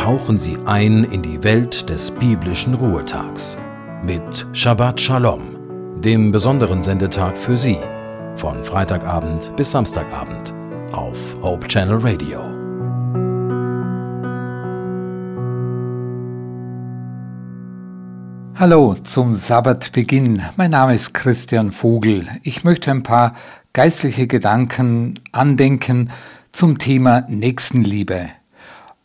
tauchen Sie ein in die Welt des biblischen Ruhetags mit Shabbat Shalom, dem besonderen Sendetag für Sie, von Freitagabend bis Samstagabend auf Hope Channel Radio. Hallo zum Sabbatbeginn. Mein Name ist Christian Vogel. Ich möchte ein paar geistliche Gedanken andenken zum Thema Nächstenliebe.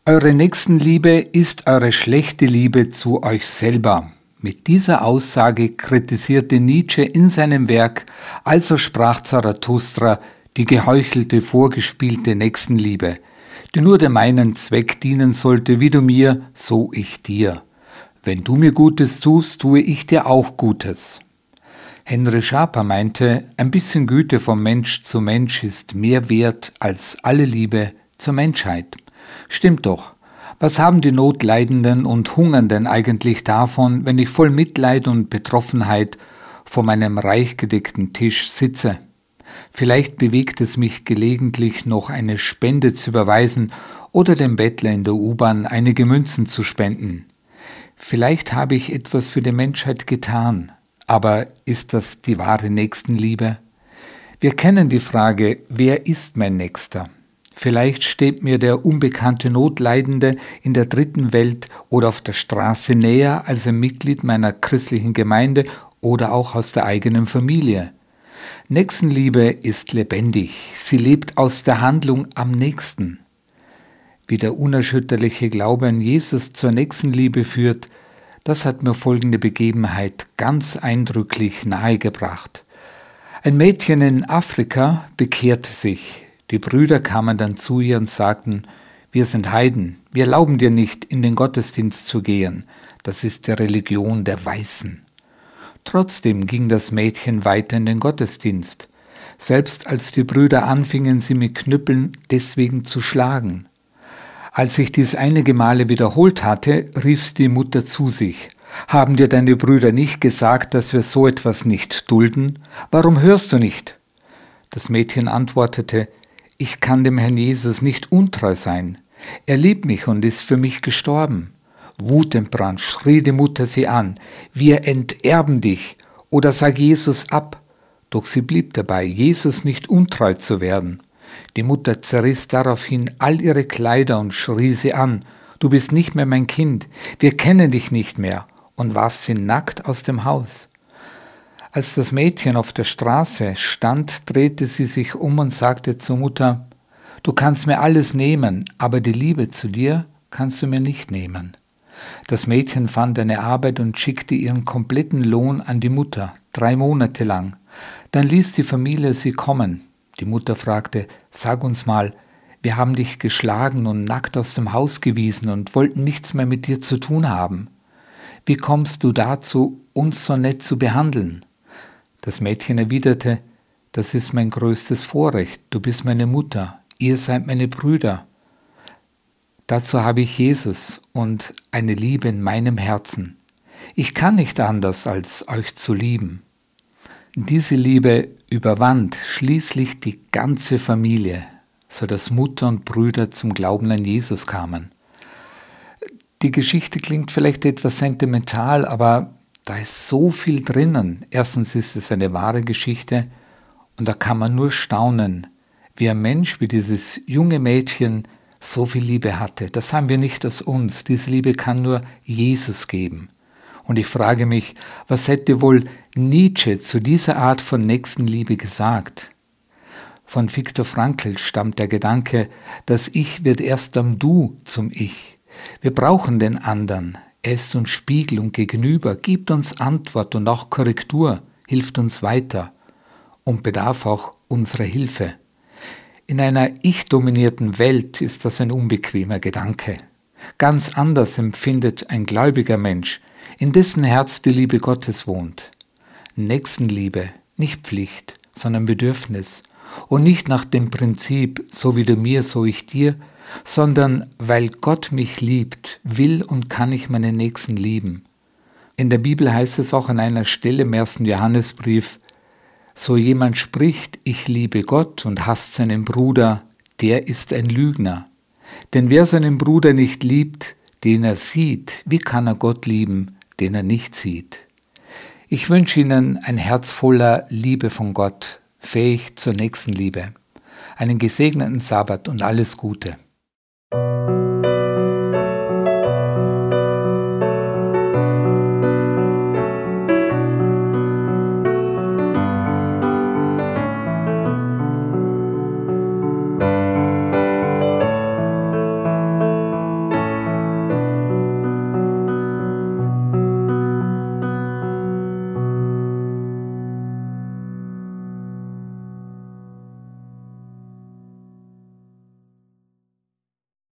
Eure Nächstenliebe ist eure schlechte Liebe zu euch selber. Mit dieser Aussage kritisierte Nietzsche in seinem Werk Also sprach Zarathustra die geheuchelte, vorgespielte Nächstenliebe, die nur dem einen Zweck dienen sollte, wie du mir, so ich dir. Wenn du mir Gutes tust, tue ich dir auch Gutes. Henry Schaper meinte, ein bisschen Güte vom Mensch zu Mensch ist mehr wert als alle Liebe zur Menschheit. Stimmt doch. Was haben die Notleidenden und Hungernden eigentlich davon, wenn ich voll Mitleid und Betroffenheit vor meinem reich gedeckten Tisch sitze? Vielleicht bewegt es mich gelegentlich noch eine Spende zu überweisen oder dem Bettler in der U-Bahn einige Münzen zu spenden. Vielleicht habe ich etwas für die Menschheit getan, aber ist das die wahre Nächstenliebe? Wir kennen die Frage, wer ist mein Nächster? Vielleicht steht mir der unbekannte Notleidende in der dritten Welt oder auf der Straße näher als ein Mitglied meiner christlichen Gemeinde oder auch aus der eigenen Familie. Nächstenliebe ist lebendig, sie lebt aus der Handlung am nächsten. Wie der unerschütterliche Glaube an Jesus zur Nächstenliebe führt, das hat mir folgende Begebenheit ganz eindrücklich nahegebracht. Ein Mädchen in Afrika bekehrte sich. Die Brüder kamen dann zu ihr und sagten, wir sind Heiden, wir erlauben dir nicht, in den Gottesdienst zu gehen, das ist die Religion der Weißen. Trotzdem ging das Mädchen weiter in den Gottesdienst, selbst als die Brüder anfingen, sie mit Knüppeln deswegen zu schlagen. Als sich dies einige Male wiederholt hatte, rief sie die Mutter zu sich. Haben dir deine Brüder nicht gesagt, dass wir so etwas nicht dulden? Warum hörst du nicht? Das Mädchen antwortete, ich kann dem Herrn Jesus nicht untreu sein. Er liebt mich und ist für mich gestorben. Wutentbrannt schrie die Mutter sie an, wir enterben dich oder sag Jesus ab. Doch sie blieb dabei, Jesus nicht untreu zu werden. Die Mutter zerriss daraufhin all ihre Kleider und schrie sie an, Du bist nicht mehr mein Kind, wir kennen dich nicht mehr, und warf sie nackt aus dem Haus. Als das Mädchen auf der Straße stand, drehte sie sich um und sagte zur Mutter, Du kannst mir alles nehmen, aber die Liebe zu dir kannst du mir nicht nehmen. Das Mädchen fand eine Arbeit und schickte ihren kompletten Lohn an die Mutter, drei Monate lang. Dann ließ die Familie sie kommen, die Mutter fragte, sag uns mal, wir haben dich geschlagen und nackt aus dem Haus gewiesen und wollten nichts mehr mit dir zu tun haben. Wie kommst du dazu, uns so nett zu behandeln? Das Mädchen erwiderte, das ist mein größtes Vorrecht, du bist meine Mutter, ihr seid meine Brüder. Dazu habe ich Jesus und eine Liebe in meinem Herzen. Ich kann nicht anders, als euch zu lieben. Diese Liebe überwand schließlich die ganze Familie, so dass Mutter und Brüder zum Glauben an Jesus kamen. Die Geschichte klingt vielleicht etwas sentimental, aber da ist so viel drinnen. Erstens ist es eine wahre Geschichte und da kann man nur staunen, wie ein Mensch, wie dieses junge Mädchen so viel Liebe hatte. Das haben wir nicht aus uns. Diese Liebe kann nur Jesus geben. Und ich frage mich, was hätte wohl Nietzsche zu dieser Art von Nächstenliebe gesagt? Von Viktor Frankl stammt der Gedanke, das Ich wird erst am Du zum Ich. Wir brauchen den anderen. Er ist uns Spiegel und Gegenüber, gibt uns Antwort und auch Korrektur, hilft uns weiter und bedarf auch unserer Hilfe. In einer ich-dominierten Welt ist das ein unbequemer Gedanke. Ganz anders empfindet ein gläubiger Mensch in dessen Herz die Liebe Gottes wohnt. Nächstenliebe, nicht Pflicht, sondern Bedürfnis. Und nicht nach dem Prinzip, so wie du mir, so ich dir, sondern weil Gott mich liebt, will und kann ich meinen Nächsten lieben. In der Bibel heißt es auch an einer Stelle im ersten Johannesbrief, so jemand spricht, ich liebe Gott und hasst seinen Bruder, der ist ein Lügner. Denn wer seinen Bruder nicht liebt, den er sieht, wie kann er Gott lieben, den er nicht sieht? Ich wünsche Ihnen ein Herz voller Liebe von Gott, fähig zur nächsten Liebe. Einen gesegneten Sabbat und alles Gute.